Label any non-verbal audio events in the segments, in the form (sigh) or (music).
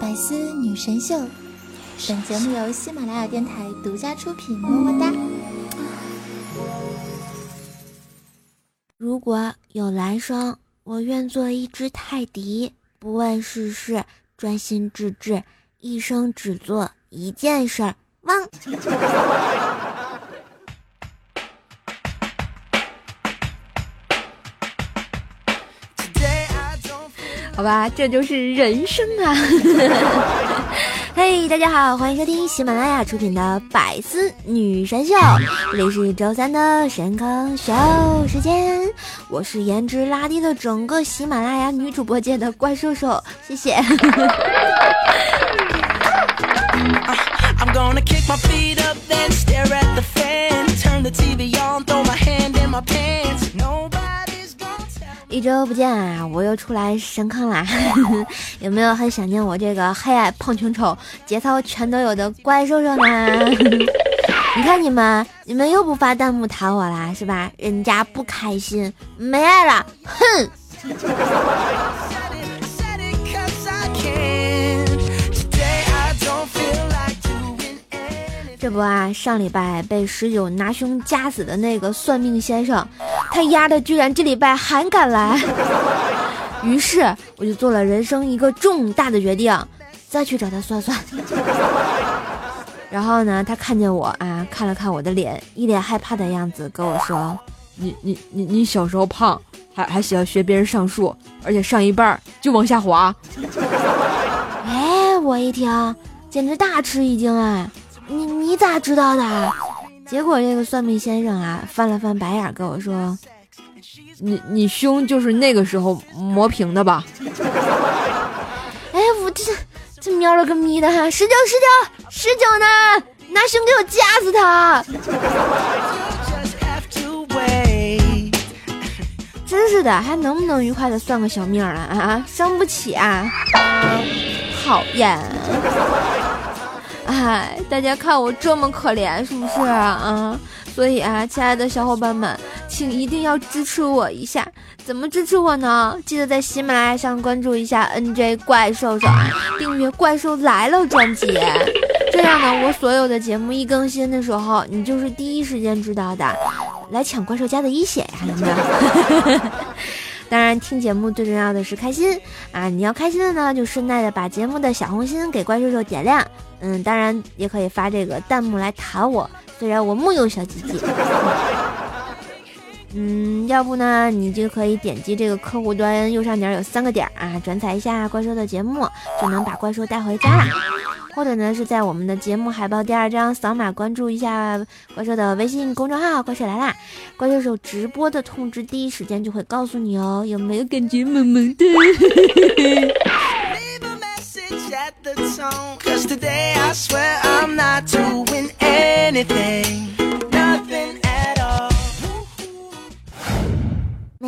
百思女神秀，本节目由喜马拉雅电台独家出品，么么哒。如果有来生，我愿做一只泰迪，不问世事，专心致志，一生只做一件事儿。汪。(laughs) 好吧，这就是人生啊！(laughs) 嘿，大家好，欢迎收听喜马拉雅出品的《百思女神秀》，这里是周三的神坑秀时间，我是颜值拉低了整个喜马拉雅女主播界的怪兽兽，谢谢。(laughs) 一周不见啊，我又出来神坑啦！(laughs) 有没有很想念我这个黑矮胖穷丑、节操全都有的怪兽兽呢？(laughs) 你看你们，你们又不发弹幕弹我啦，是吧？人家不开心，没爱了，哼！这不啊，上礼拜被十九拿胸夹死的那个算命先生。他丫的居然这礼拜还敢来，(laughs) 于是我就做了人生一个重大的决定，再去找他算算。然后呢，他看见我啊，看了看我的脸，一脸害怕的样子，跟我说：“你你你你小时候胖，还还喜欢学别人上树，而且上一半就往下滑。(laughs) ”哎，我一听，简直大吃一惊啊！你你咋知道的？结果这个算命先生啊，翻了翻白眼跟我说：“你你胸就是那个时候磨平的吧？”哎，我这这瞄了个咪的哈！十九十九十九呢？拿胸给我夹死他！(laughs) 真是的，还能不能愉快的算个小命了啊？伤不起啊！讨厌。哎，大家看我这么可怜，是不是啊？所以啊，亲爱的小伙伴们，请一定要支持我一下。怎么支持我呢？记得在喜马拉雅上关注一下 NJ 怪兽兽，订阅《怪兽来了》专辑，这样呢，我所有的节目一更新的时候，你就是第一时间知道的。来抢怪兽家的一血呀，有没有？当然，听节目最重要的是开心啊！你要开心的呢，就顺带的把节目的小红心给怪兽兽点亮。嗯，当然也可以发这个弹幕来弹我，虽然我木有小鸡鸡。(laughs) 嗯，要不呢，你就可以点击这个客户端右上角有三个点啊，转载一下怪兽的节目，就能把怪兽带回家了。或者呢，是在我们的节目海报第二张扫码关注一下怪兽的微信公众号“怪兽来啦”，怪兽手直播的通知第一时间就会告诉你哦。有没有感觉萌萌的？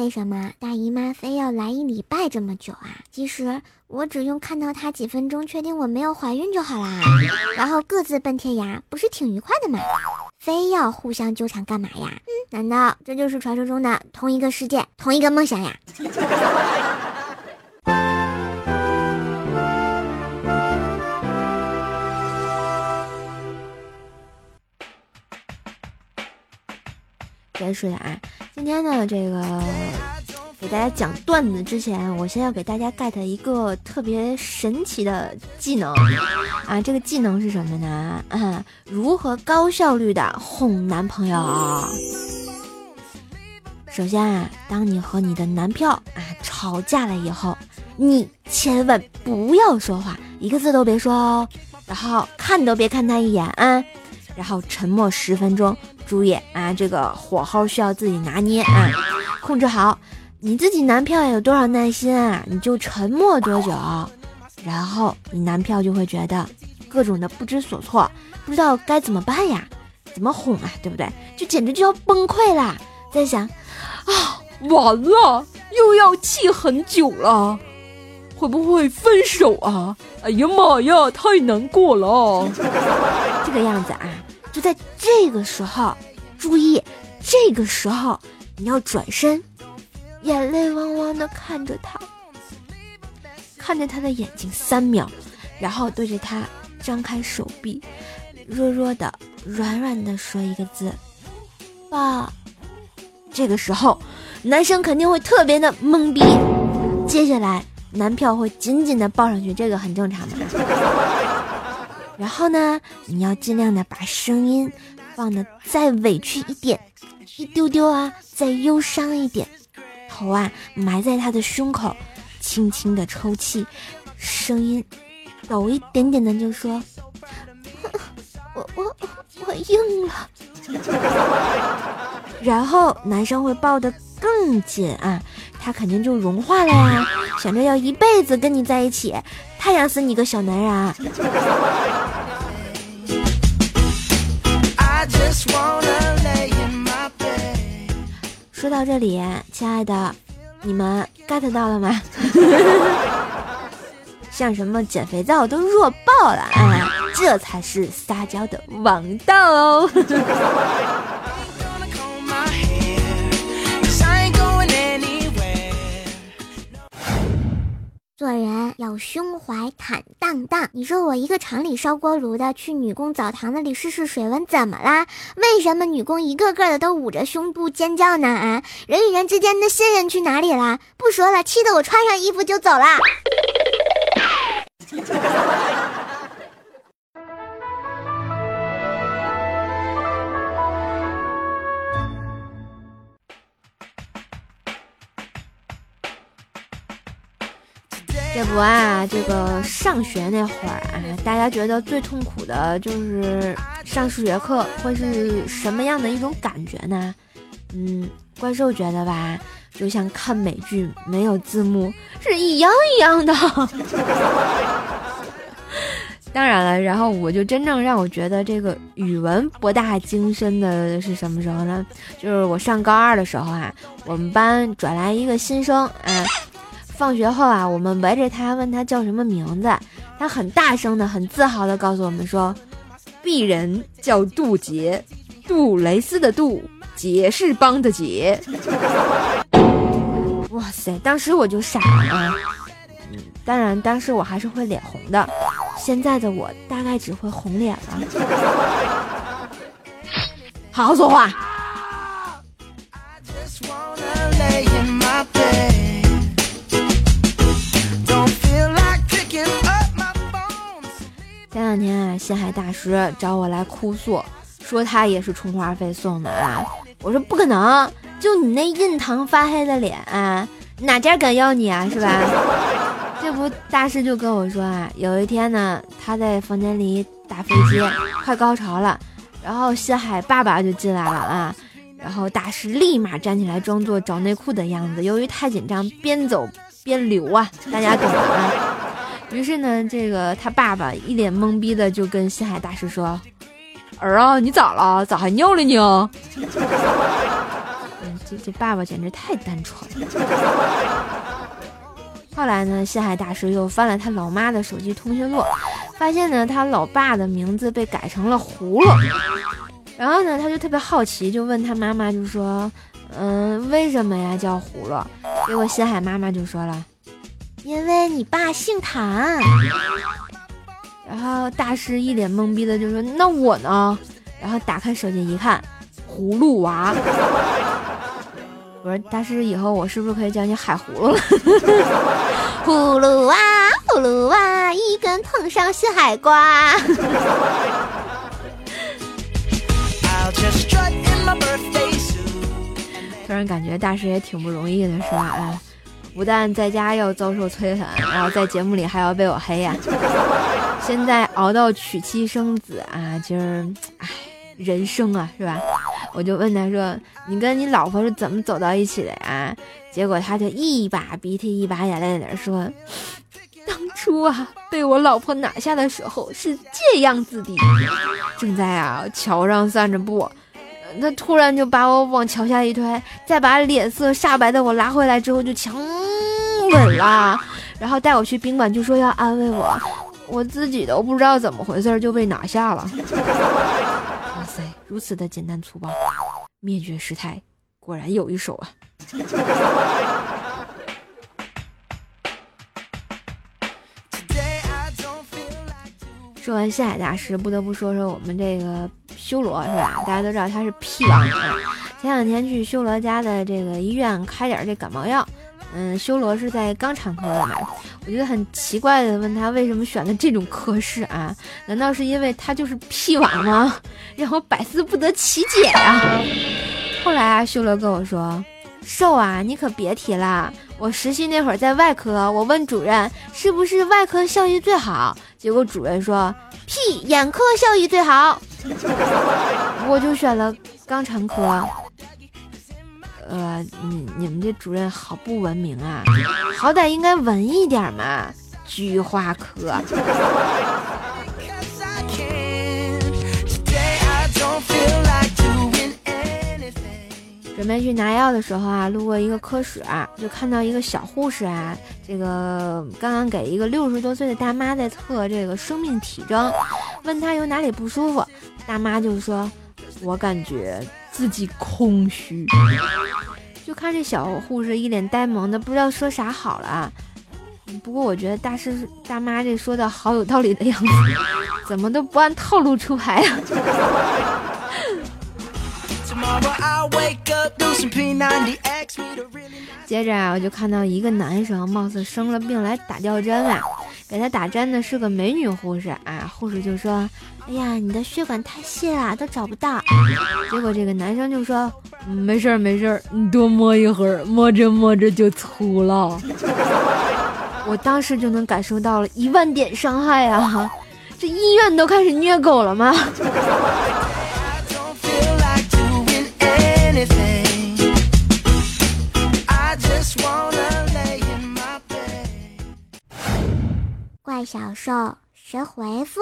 为什么大姨妈非要来一礼拜这么久啊？其实我只用看到她几分钟，确定我没有怀孕就好啦。然后各自奔天涯，不是挺愉快的吗？非要互相纠缠干嘛呀？难道这就是传说中的同一个世界、同一个梦想呀？该睡了啊！今天呢，这个给大家讲段子之前，我先要给大家 get 一个特别神奇的技能啊！这个技能是什么呢？啊，如何高效率的哄男朋友？首先啊，当你和你的男票啊吵架了以后，你千万不要说话，一个字都别说哦，然后看都别看他一眼啊，然后沉默十分钟。注意啊，这个火候需要自己拿捏啊，控制好。你自己男票有多少耐心啊，你就沉默多久，然后你男票就会觉得各种的不知所措，不知道该怎么办呀，怎么哄啊，对不对？就简直就要崩溃啦，在想啊，完了，又要气很久了，会不会分手啊？哎呀妈呀，太难过了，这个样子啊。就在这个时候，注意，这个时候你要转身，眼泪汪汪的看着他，看着他的眼睛三秒，然后对着他张开手臂，弱弱的、软软的说一个字：“爸。”这个时候，男生肯定会特别的懵逼，接下来男票会紧紧的抱上去，这个很正常嘛。(laughs) 然后呢，你要尽量的把声音放的再委屈一点，一丢丢啊，再忧伤一点，头啊埋在他的胸口，轻轻的抽泣，声音抖一点点的就说：“ (laughs) 我我我硬了。(laughs) ”然后男生会抱得更紧啊，他肯定就融化了呀，想着要一辈子跟你在一起，太阳死你个小男人啊！说到这里，亲爱的，你们 get 到了吗？(laughs) 像什么减肥皂都弱爆了啊！这才是撒娇的王道哦。做人要胸怀坦荡荡。你说我一个厂里烧锅炉的，去女工澡堂子里试试水温，怎么啦？为什么女工一个个的都捂着胸部尖叫呢？啊，人与人之间的信任去哪里了？不说了，气得我穿上衣服就走了。我啊，这个上学那会儿啊，大家觉得最痛苦的就是上数学课，会是什么样的一种感觉呢？嗯，怪兽觉得吧，就像看美剧没有字幕是一样一样的。(laughs) 当然了，然后我就真正让我觉得这个语文博大精深的是什么时候呢？就是我上高二的时候啊，我们班转来一个新生啊。放学后啊，我们围着他问他叫什么名字，他很大声的、很自豪的告诉我们说：“鄙人叫杜杰，杜蕾斯的杜，杰士邦的杰。”哇塞！当时我就傻了。嗯，当然，当时我还是会脸红的。现在的我大概只会红脸了。(laughs) 好好说话。前两天啊，西海大师找我来哭诉，说他也是充话费送的啊。我说不可能，就你那印堂发黑的脸啊，哪家敢要你啊，是吧？这不，大师就跟我说啊，有一天呢，他在房间里打飞机，快高潮了，然后西海爸爸就进来了啊，然后大师立马站起来，装作找内裤的样子。由于太紧张，边走边流啊，大家懂的啊。于是呢，这个他爸爸一脸懵逼的就跟西海大师说：“儿啊，你咋了？咋还尿了呢？” (laughs) 嗯，这这爸爸简直太单纯了。后来呢，西海大师又翻了他老妈的手机通讯录，发现呢他老爸的名字被改成了葫芦。然后呢，他就特别好奇，就问他妈妈，就说：“嗯，为什么呀叫葫芦？”结果西海妈妈就说了。因为你爸姓谭，然后大师一脸懵逼的就说：“那我呢？”然后打开手机一看，葫芦娃。我说：“大师，以后我是不是可以叫你海葫芦了？” (laughs) 葫芦娃，葫芦娃，一根藤上是海瓜。突然感觉大师也挺不容易的，是吧？哎。不但在家要遭受摧残，然后在节目里还要被我黑呀！(laughs) 现在熬到娶妻生子啊，今儿，唉，人生啊，是吧？我就问他说：“你跟你老婆是怎么走到一起的呀？”结果他就一把鼻涕一把眼泪的说：“当初啊，被我老婆拿下的时候是这样子的，正在啊桥上散着步。”他突然就把我往桥下一推，再把脸色煞白的我拉回来之后就强吻了，然后带我去宾馆，就说要安慰我，我自己都不知道怎么回事就被拿下了。(laughs) 哇塞，如此的简单粗暴，灭绝师太果然有一手啊！说完下海大师，不得不说说我们这个修罗是吧？大家都知道他是屁王啊。前两天去修罗家的这个医院开点这感冒药，嗯，修罗是在肛肠科的嘛，我觉得很奇怪的问他为什么选的这种科室啊？难道是因为他就是屁王吗？(laughs) 让我百思不得其解啊！后来啊，修罗跟我说。瘦啊，你可别提了。我实习那会儿在外科，我问主任是不是外科效益最好，结果主任说屁，眼科效益最好。(laughs) 我就选了肛肠科。呃，你你们这主任好不文明啊，好歹应该文一点嘛，菊花科。准备去拿药的时候啊，路过一个科室，就看到一个小护士啊，这个刚刚给一个六十多岁的大妈在测这个生命体征，问她有哪里不舒服，大妈就说：“我感觉自己空虚。”就看这小护士一脸呆萌的，不知道说啥好了。不过我觉得大师大妈这说的好有道理的样子，怎么都不按套路出牌啊？接着啊，我就看到一个男生，貌似生了病来打吊针了。给他打针的是个美女护士啊，护士就说：“哎呀，你的血管太细了，都找不到。”结果这个男生就说：“没事儿，没事儿，你多摸一会儿，摸着摸着就粗了。”我当时就能感受到了一万点伤害啊！这医院都开始虐狗了吗？怪小兽神回复。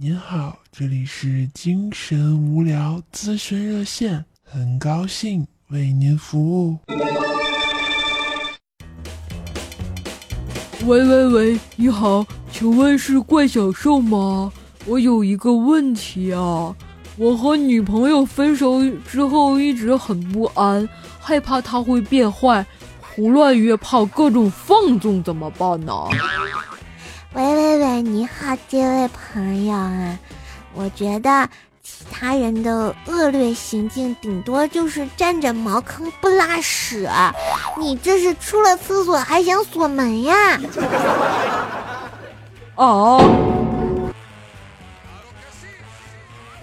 您好，这里是精神无聊咨询热线，很高兴为您服务。喂喂喂，你好，请问是怪小兽吗？我有一个问题啊，我和女朋友分手之后一直很不安，害怕她会变坏。胡乱约炮，各种放纵，怎么办呢？喂喂喂，你好，这位朋友啊，我觉得其他人的恶劣行径，顶多就是占着茅坑不拉屎，你这是出了厕所还想锁门呀？哦。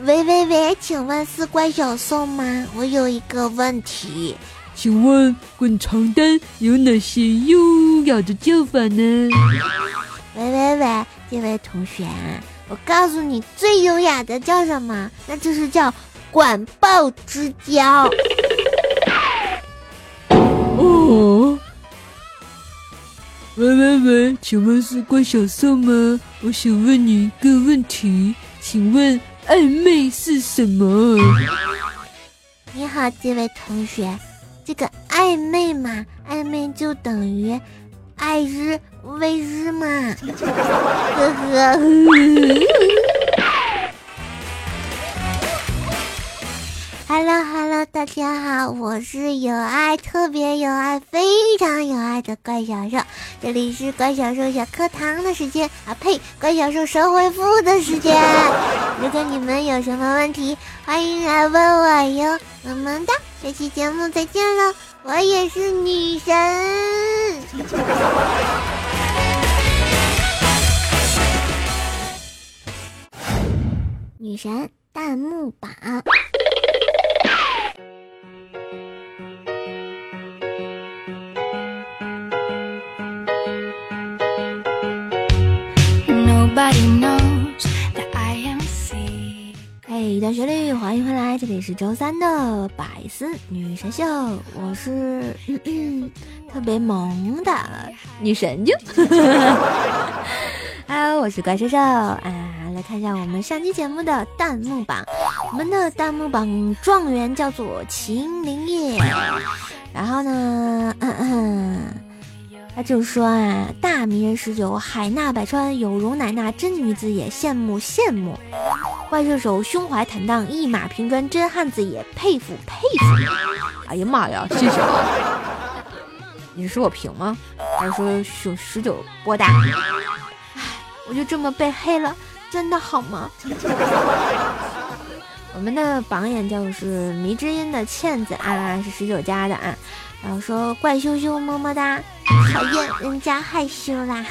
喂喂喂，请问是关小宋吗？我有一个问题。请问滚床单有哪些优雅的叫法呢？喂喂喂，这位同学，我告诉你最优雅的叫什么？那就是叫管鲍之交。(laughs) 哦，喂喂喂，请问是关小宋吗？我想问你一个问题，请问暧昧是什么？你好，这位同学。这个暧昧嘛，暧昧就等于爱之未日嘛，(laughs) 呵呵。Hello (laughs) 大家好，我是有爱、特别有爱、非常有爱的怪小兽，这里是怪小兽小课堂的时间啊，呸，怪小兽神回复的时间。如果你们有什么问题，欢迎来问我哟，么么哒。这期节目再见了，我也是女神，女神弹幕榜。小旋律，欢迎回来，这里是周三的百思女神秀，我是特别萌的女神就。(laughs) 啊我是怪兽兽啊，来看一下我们上期节目的弹幕榜，我们的弹幕榜状元叫做秦林叶，然后呢，嗯嗯。他就说啊，大迷人十九，海纳百川，有容乃纳，真女子也，羡慕羡慕。怪兽手胸怀坦荡，一马平川，真汉子也，佩服佩服。哎呀妈呀，谢谢啊！你说我平吗？还是说十九波大？唉，我就这么被黑了，真的好吗？(laughs) 我们的榜眼就是迷之音的倩子啊，是十九加的啊。然后说怪羞羞么么哒，讨厌人家害羞啦。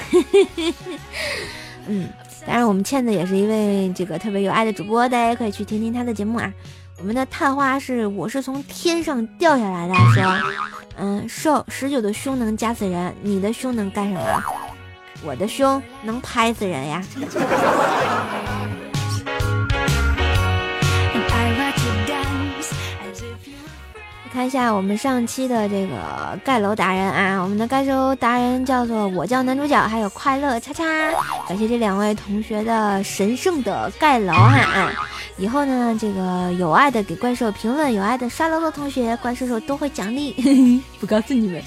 (laughs) 嗯，当然我们倩子也是一位这个特别有爱的主播，大家可以去听听她的节目啊。我们的探花是我是从天上掉下来的，说，嗯，瘦十九的胸能夹死人，你的胸能干什么？我的胸能拍死人呀。看一下我们上期的这个盖楼达人啊，我们的盖楼达人叫做我叫男主角，还有快乐叉叉，感谢这两位同学的神圣的盖楼哈。以后呢，这个有爱的给怪兽评论，有爱的刷楼的同学，怪兽兽都会奖励，不告诉你们。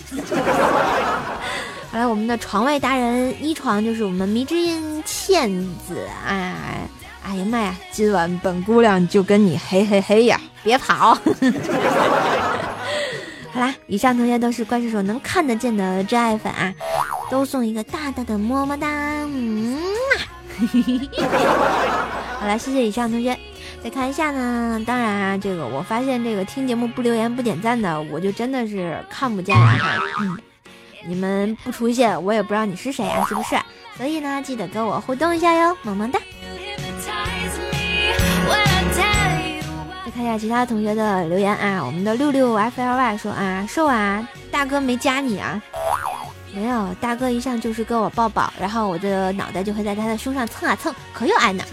好了，我们的床位达人一床就是我们迷之音倩子啊，哎呀妈呀，今晚本姑娘就跟你嘿嘿嘿呀，别跑。好啦，以上同学都是怪兽手能看得见的真爱粉啊，都送一个大大的么么哒，嗯嘛。(laughs) 好了，谢谢以上同学。再看一下呢，当然啊，这个我发现这个听节目不留言不点赞的，我就真的是看不见了哈。嗯，你们不出现，我也不知道你是谁啊，是不是？所以呢，记得跟我互动一下哟，么么哒。看一下其他同学的留言啊，我们的六六 F L Y 说啊，瘦啊，大哥没加你啊？没有，大哥一向就是跟我抱抱，然后我的脑袋就会在他的胸上蹭啊蹭，可有爱呢。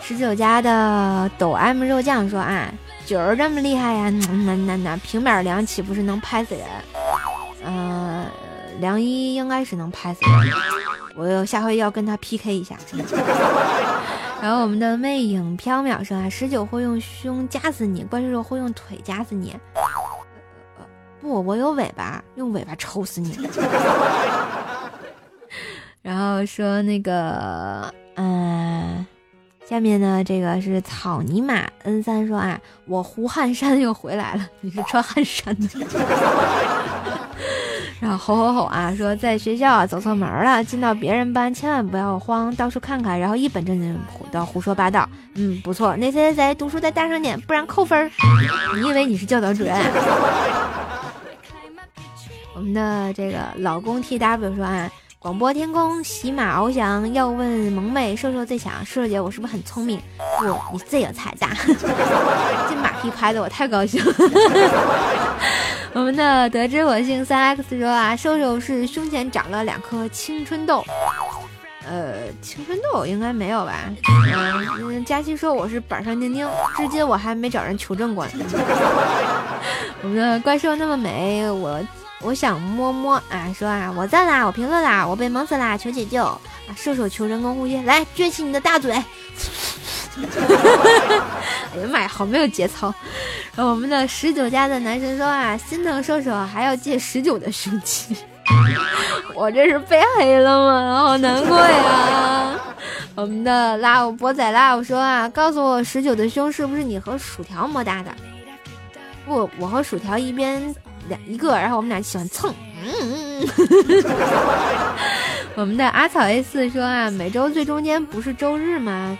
十九家的抖 M 肉酱说啊，九儿这么厉害呀？那那那平板凉岂不是能拍死人？嗯，凉一应该是能拍死人，我下回要跟他 PK 一下。然后我们的魅影飘渺说啊，十九会用胸夹死你，怪兽兽会用腿夹死你。不，我有尾巴，用尾巴抽死你。(laughs) 然后说那个，嗯，下面呢，这个是草泥马 N 三说啊，我胡汉山又回来了，你是穿汉衫的。然后吼吼吼啊，说在学校啊走错门了，进到别人班千万不要慌，到处看看，然后一本正经的胡说八道。嗯，不错，那谁谁谁读书再大声点，不然扣分。你以为你是教导主任？(laughs) 我们的这个老公 T W 说啊，广播天空，喜马翱翔，要问萌妹瘦瘦最强，瘦瘦姐我是不是很聪明？不，你最有才大。(laughs) 这马屁拍的我太高兴了。我们的得知我姓三 X 说啊，瘦瘦是胸前长了两颗青春痘，呃，青春痘应该没有吧？嗯，佳期说我是板上钉钉，至今我还没找人求证过呢。(laughs) 我们的怪兽那么美，我我想摸摸啊，说啊，我赞啦，我评论啦，我被萌死啦，求解救啊！瘦瘦求人工呼吸，来撅起你的大嘴。(laughs) 哎呀妈呀，好没有节操！然后我们的十九家的男神说啊，心疼射手还要借十九的凶器，(laughs) 我这是被黑了吗？好难过呀！我们的拉我波仔拉我说啊，告诉我十九的胸是不是你和薯条摸搭的？不，我和薯条一边两一个，然后我们俩喜欢蹭。嗯嗯，(laughs) 我们的阿草 A 四说啊，每周最中间不是周日吗？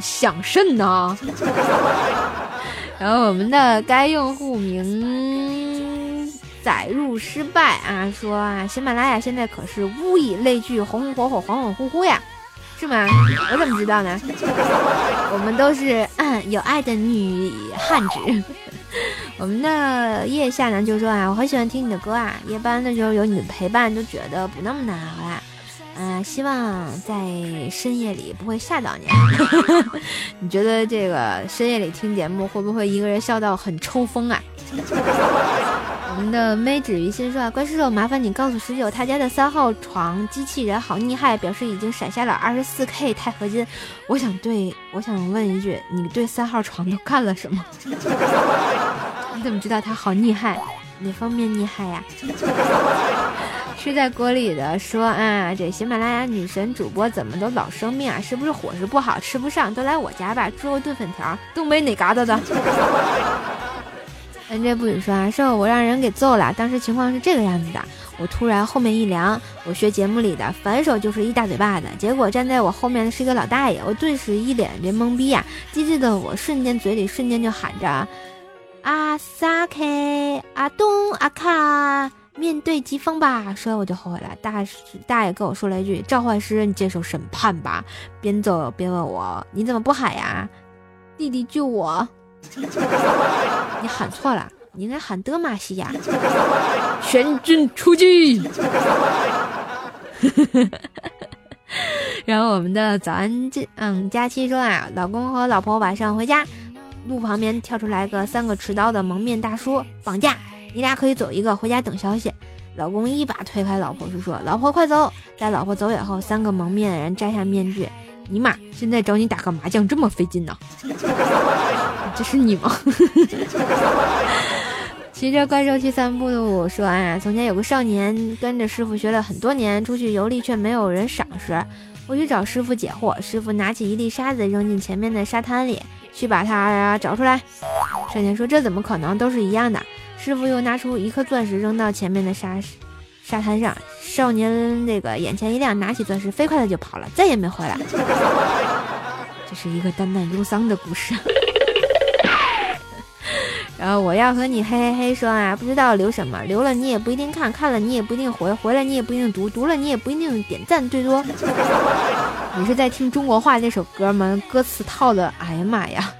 想甚呢？(laughs) 然后我们的该用户名载入失败啊，说啊，喜马拉雅现在可是物以类聚，红红火火，恍恍惚惚呀，是吗？我怎么知道呢？我们都是嗯有爱的女汉子。(laughs) 我们的叶夏呢就说啊，我很喜欢听你的歌啊，夜班的时候有你的陪伴，就觉得不那么难熬啦。嗯，希望在深夜里不会吓到你。(laughs) 你觉得这个深夜里听节目会不会一个人笑到很抽风啊？(laughs) 我们的妹纸于心说啊，关叔叔，麻烦你告诉十九他家的三号床机器人好厉害，表示已经闪下了二十四 K 钛合金。我想对，我想问一句，你对三号床都干了什么？(laughs) 你怎么知道他好厉害？哪方面厉害呀？吃在锅里的说啊，这喜马拉雅女神主播怎么都老生病啊？是不是伙食不好吃不上？都来我家吧，猪肉炖粉条，东北哪嘎达的？(laughs) N J 不语说啊，是我让人给揍了。当时情况是这个样子的，我突然后面一凉，我学节目里的反手就是一大嘴巴子，结果站在我后面的是一个老大爷，我顿时一脸这懵逼呀，机智的我瞬间嘴里瞬间就喊着阿萨克阿东阿卡。面对疾风吧，说完我就后悔了。大大爷跟我说了一句：“召唤师，你接受审判吧。”边走边问我：“你怎么不喊呀？”弟弟救我！(laughs) 你喊错了，你应该喊德玛西亚。全军出击！(laughs) 然后我们的早安这嗯佳期说啊，老公和老婆晚上回家，路旁边跳出来个三个持刀的蒙面大叔，绑架。你俩可以走一个，回家等消息。老公一把推开老婆，就说：“老婆快走！”在老婆走以后，三个蒙面的人摘下面具。尼玛，现在找你打个麻将这么费劲呢？(laughs) 这是你吗？(laughs) 骑着怪兽去散步的我说：“啊，从前有个少年跟着师傅学了很多年，出去游历却没有人赏识。我去找师傅解惑，师傅拿起一粒沙子扔进前面的沙滩里，去把它找出来。少年说：“这怎么可能？都是一样的。”师傅又拿出一颗钻石扔到前面的沙沙滩上，少年那个眼前一亮，拿起钻石飞快的就跑了，再也没回来。(laughs) 这是一个淡淡忧伤的故事。(laughs) 然后我要和你嘿嘿嘿说啊，不知道留什么，留了你也不一定看，看了你也不一定回，回来你也不一定读，读了你也不一定点赞，最多。(laughs) 你是在听中国话这首歌吗？歌词套的，哎呀妈呀！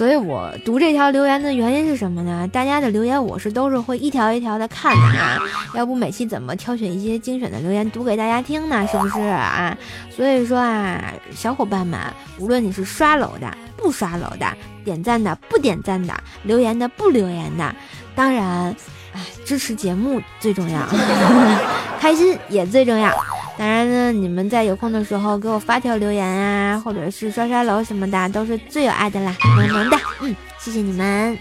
所以我读这条留言的原因是什么呢？大家的留言我是都是会一条一条的看的啊，要不每期怎么挑选一些精选的留言读给大家听呢？是不是啊？所以说啊，小伙伴们，无论你是刷楼的、不刷楼的、点赞的、不点赞的、留言的、不留言的，当然，哎，支持节目最重要，(laughs) 开心也最重要。当然呢，你们在有空的时候给我发条留言啊，或者是刷刷楼什么的，都是最有爱的啦，萌萌的，嗯，谢谢你们。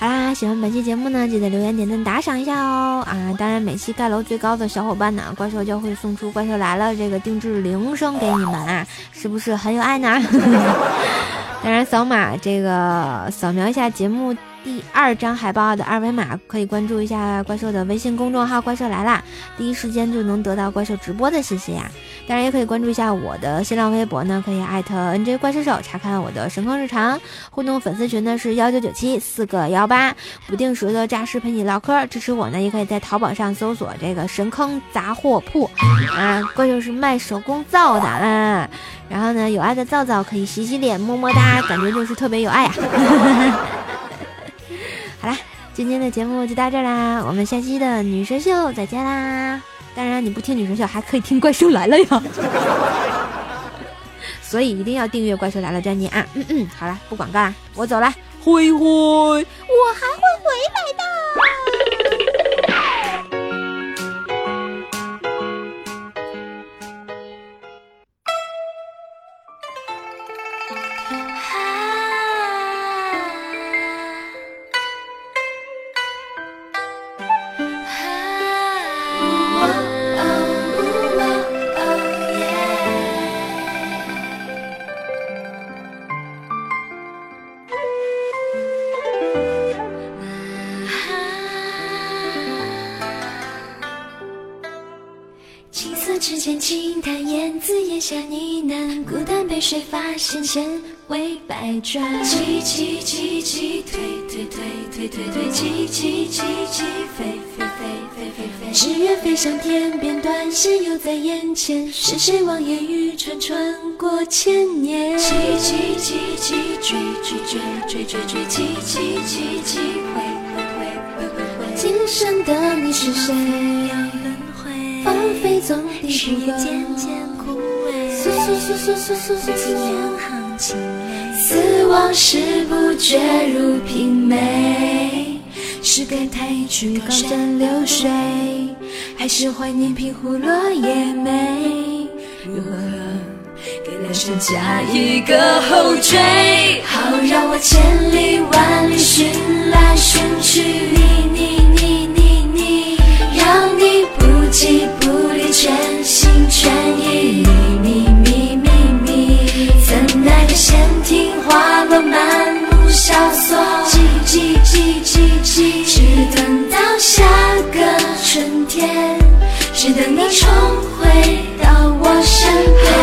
好啦，喜欢本期节目呢，记得留言、点赞、打赏一下哦啊！当然，每期盖楼最高的小伙伴呢，怪兽就会送出《怪兽来了》这个定制铃声给你们啊，是不是很有爱呢？(laughs) 当然，扫码这个扫描一下节目。第二张海报的二维码可以关注一下怪兽的微信公众号“怪兽来啦”，第一时间就能得到怪兽直播的信息呀。当然，也可以关注一下我的新浪微博呢，可以艾特 NJ 怪兽手查看我的神坑日常。互动粉丝群呢是幺九九七四个幺八，不定时的诈尸陪你唠嗑。支持我呢，也可以在淘宝上搜索这个神坑杂货铺啊，怪兽是卖手工皂的啊。然后呢，有爱的皂皂可以洗洗脸，么么哒，感觉就是特别有爱呀。好啦，今天的节目就到这啦，我们下期的女神秀再见啦！当然，你不听女神秀还可以听怪兽来了呀，(laughs) 所以一定要订阅怪兽来了专辑啊！嗯嗯，好了，不广告啦，我走了，灰灰，我还会回来的。谁发现，千回百转。起起起起，退退退退退退，起起起起，飞飞飞飞飞飞。只愿飞上天边，断线又在眼前。是谁望眼欲穿，穿过千年？起起起起，追追追追追追，起起起起，回回回回回回。今生的你是谁？芳菲总抵不过。死亡时不觉如瓶美，是感叹一曲高山流水，还是怀念平湖落叶梅？如何给两生加一个后缀？好让我千里万里寻来寻去，你你，己不离全心全意你你你你你怎奈的闲庭花落满目萧索只等到下个春天只等你重回到我身边。